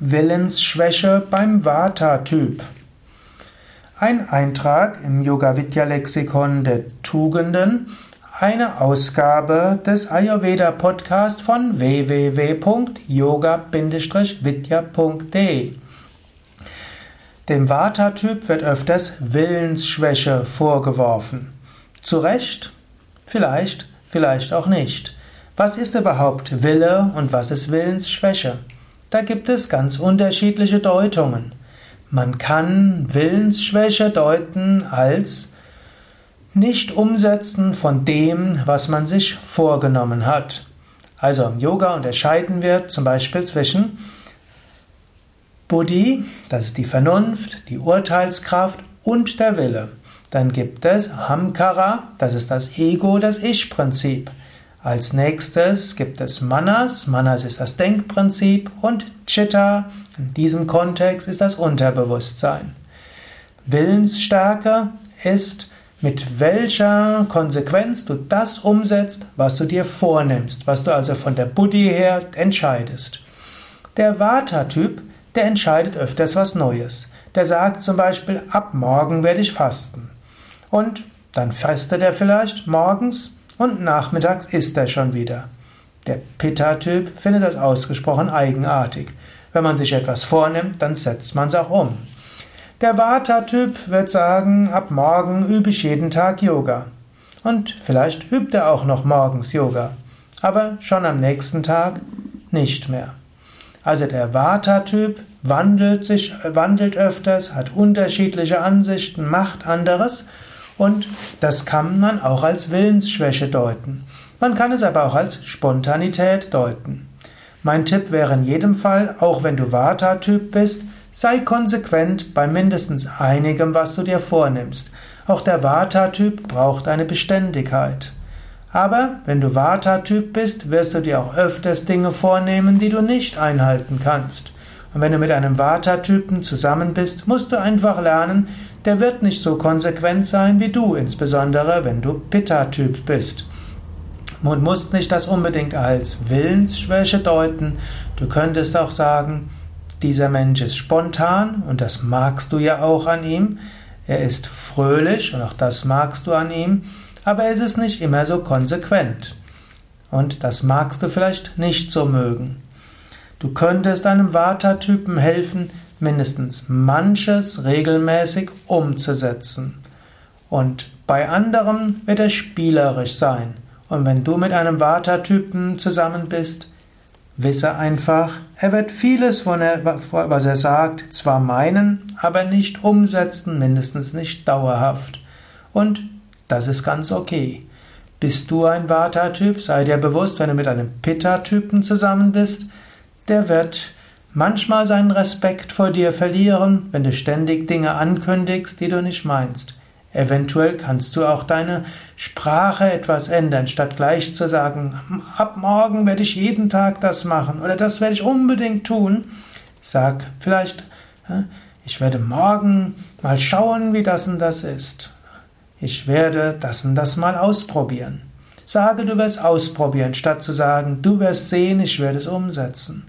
Willensschwäche beim Vata-Typ. Ein Eintrag im Yoga Vidya Lexikon der Tugenden, eine Ausgabe des Ayurveda Podcast von www.yoga-vidya.de. Dem Vata-Typ wird öfters Willensschwäche vorgeworfen. Zu Recht? Vielleicht, vielleicht auch nicht. Was ist überhaupt Wille und was ist Willensschwäche? Da gibt es ganz unterschiedliche Deutungen. Man kann Willensschwäche deuten als nicht umsetzen von dem, was man sich vorgenommen hat. Also im Yoga unterscheiden wir zum Beispiel zwischen Buddhi, das ist die Vernunft, die Urteilskraft und der Wille. Dann gibt es Hamkara, das ist das Ego, das Ich-Prinzip. Als nächstes gibt es Manas. Manas ist das Denkprinzip und Chitta in diesem Kontext ist das Unterbewusstsein. Willensstärke ist, mit welcher Konsequenz du das umsetzt, was du dir vornimmst, was du also von der Buddhi her entscheidest. Der Vata-Typ, der entscheidet öfters was Neues. Der sagt zum Beispiel, ab morgen werde ich fasten. Und dann fastet er vielleicht morgens und nachmittags isst er schon wieder. Der Pitta-Typ findet das ausgesprochen eigenartig. Wenn man sich etwas vornimmt, dann setzt man es auch um. Der Vata-Typ wird sagen, ab morgen übe ich jeden Tag Yoga. Und vielleicht übt er auch noch morgens Yoga. Aber schon am nächsten Tag nicht mehr. Also der Vata-Typ wandelt sich, wandelt öfters, hat unterschiedliche Ansichten, macht anderes und das kann man auch als Willensschwäche deuten. Man kann es aber auch als Spontanität deuten. Mein Tipp wäre in jedem Fall, auch wenn du Vata-Typ bist, sei konsequent bei mindestens einigem, was du dir vornimmst. Auch der Vata-Typ braucht eine Beständigkeit. Aber wenn du Vata-Typ bist, wirst du dir auch öfters Dinge vornehmen, die du nicht einhalten kannst. Und wenn du mit einem Vata-Typen zusammen bist, musst du einfach lernen, der wird nicht so konsequent sein wie du, insbesondere wenn du Pitta-Typ bist. Man muss nicht das unbedingt als Willensschwäche deuten. Du könntest auch sagen, dieser Mensch ist spontan und das magst du ja auch an ihm. Er ist fröhlich und auch das magst du an ihm, aber es ist nicht immer so konsequent. Und das magst du vielleicht nicht so mögen. Du könntest einem Vata-Typen helfen, mindestens manches regelmäßig umzusetzen. Und bei anderem wird er spielerisch sein. Und wenn du mit einem Vata-Typen zusammen bist, wisse einfach, er wird vieles, was er sagt, zwar meinen, aber nicht umsetzen, mindestens nicht dauerhaft. Und das ist ganz okay. Bist du ein Vata-Typ, sei dir bewusst, wenn du mit einem Pitta-Typen zusammen bist, der wird manchmal seinen Respekt vor dir verlieren, wenn du ständig Dinge ankündigst, die du nicht meinst. Eventuell kannst du auch deine Sprache etwas ändern, statt gleich zu sagen, ab morgen werde ich jeden Tag das machen oder das werde ich unbedingt tun. Sag vielleicht, ich werde morgen mal schauen, wie das und das ist. Ich werde das und das mal ausprobieren. Sage, du wirst ausprobieren, statt zu sagen, du wirst sehen, ich werde es umsetzen.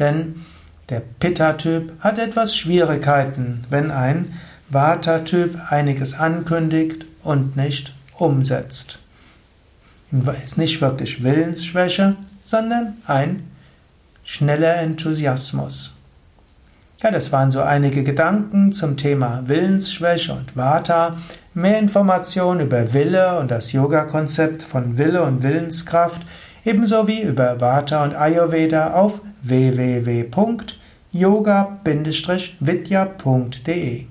Denn der Pitta-Typ hat etwas Schwierigkeiten, wenn ein Vata-Typ einiges ankündigt und nicht umsetzt. Ist nicht wirklich Willensschwäche, sondern ein schneller Enthusiasmus. Ja, das waren so einige Gedanken zum Thema Willensschwäche und Vata. Mehr Informationen über Wille und das Yoga-Konzept von Wille und Willenskraft, ebenso wie über Vata und Ayurveda auf www.yoga-vidya.de